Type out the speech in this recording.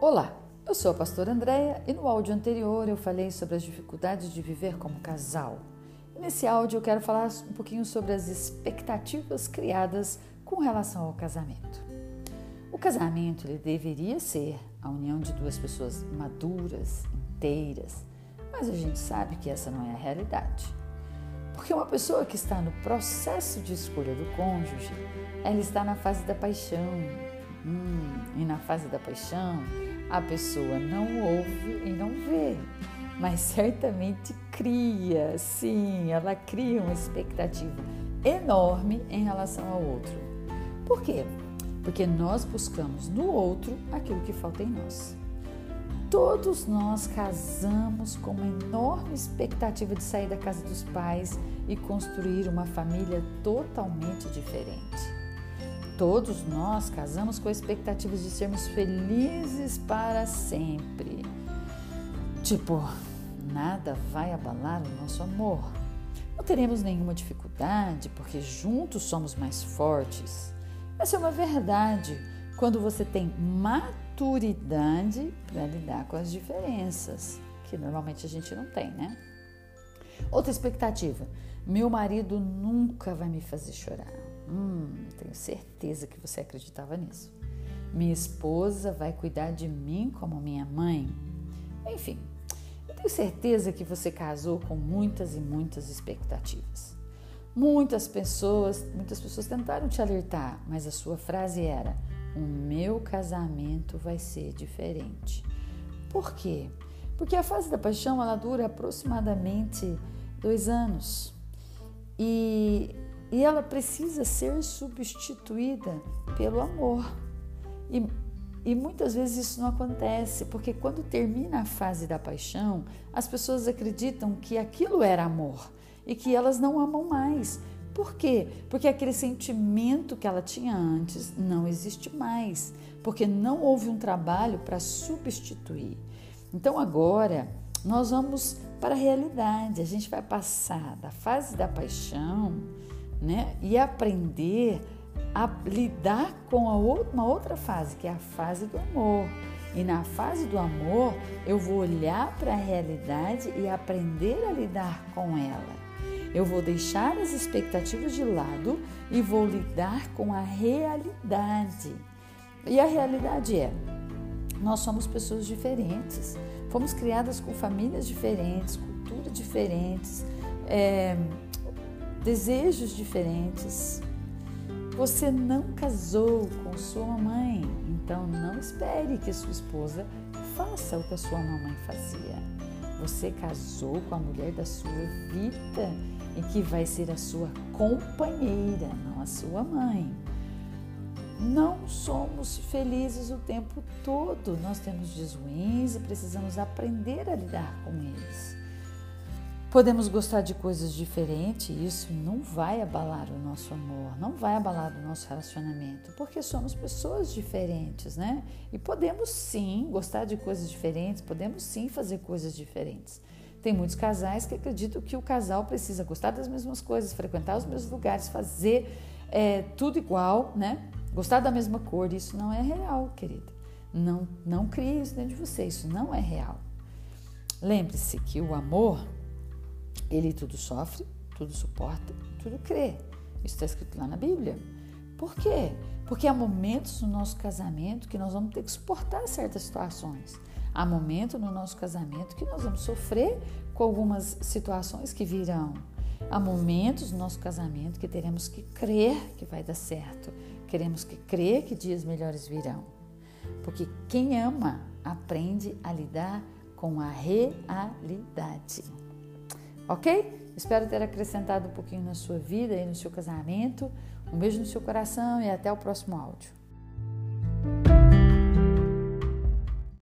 Olá, eu sou a pastora Andréia e no áudio anterior eu falei sobre as dificuldades de viver como casal. Nesse áudio eu quero falar um pouquinho sobre as expectativas criadas com relação ao casamento. O casamento ele deveria ser a união de duas pessoas maduras, inteiras, mas a gente sabe que essa não é a realidade. Porque uma pessoa que está no processo de escolha do cônjuge, ela está na fase da paixão. Hum, e na fase da paixão, a pessoa não ouve e não vê, mas certamente cria, sim, ela cria uma expectativa enorme em relação ao outro. Por quê? Porque nós buscamos no outro aquilo que falta em nós. Todos nós casamos com uma enorme expectativa de sair da casa dos pais e construir uma família totalmente diferente. Todos nós casamos com expectativas de sermos felizes para sempre. Tipo, nada vai abalar o nosso amor. Não teremos nenhuma dificuldade porque juntos somos mais fortes. Essa é uma verdade quando você tem maturidade para lidar com as diferenças, que normalmente a gente não tem, né? Outra expectativa: meu marido nunca vai me fazer chorar. Hum, tenho certeza que você acreditava nisso. Minha esposa vai cuidar de mim como minha mãe. Enfim, tenho certeza que você casou com muitas e muitas expectativas. Muitas pessoas, muitas pessoas tentaram te alertar, mas a sua frase era: "O meu casamento vai ser diferente". Por quê? Porque a fase da paixão ela dura aproximadamente dois anos. E e ela precisa ser substituída pelo amor. E, e muitas vezes isso não acontece, porque quando termina a fase da paixão, as pessoas acreditam que aquilo era amor e que elas não amam mais. Por quê? Porque aquele sentimento que ela tinha antes não existe mais, porque não houve um trabalho para substituir. Então agora nós vamos para a realidade, a gente vai passar da fase da paixão né? E aprender a lidar com a outra, uma outra fase, que é a fase do amor. E na fase do amor, eu vou olhar para a realidade e aprender a lidar com ela. Eu vou deixar as expectativas de lado e vou lidar com a realidade. E a realidade é: nós somos pessoas diferentes, fomos criadas com famílias diferentes, culturas diferentes. É, desejos diferentes. Você não casou com sua mamãe, então não espere que sua esposa faça o que a sua mamãe fazia. Você casou com a mulher da sua vida e que vai ser a sua companheira, não a sua mãe. Não somos felizes o tempo todo, nós temos dias ruins e precisamos aprender a lidar com eles. Podemos gostar de coisas diferentes e isso não vai abalar o nosso amor, não vai abalar o nosso relacionamento, porque somos pessoas diferentes, né? E podemos sim gostar de coisas diferentes, podemos sim fazer coisas diferentes. Tem muitos casais que acreditam que o casal precisa gostar das mesmas coisas, frequentar os mesmos lugares, fazer é, tudo igual, né? Gostar da mesma cor. Isso não é real, querida. Não, não crie isso dentro de você, isso não é real. Lembre-se que o amor ele tudo sofre, tudo suporta, tudo crê. Isso está escrito lá na Bíblia. Por quê? Porque há momentos no nosso casamento que nós vamos ter que suportar certas situações. Há momentos no nosso casamento que nós vamos sofrer com algumas situações que virão. Há momentos no nosso casamento que teremos que crer que vai dar certo. Queremos que crer que dias melhores virão. Porque quem ama aprende a lidar com a realidade. Ok? Espero ter acrescentado um pouquinho na sua vida e no seu casamento. Um beijo no seu coração e até o próximo áudio.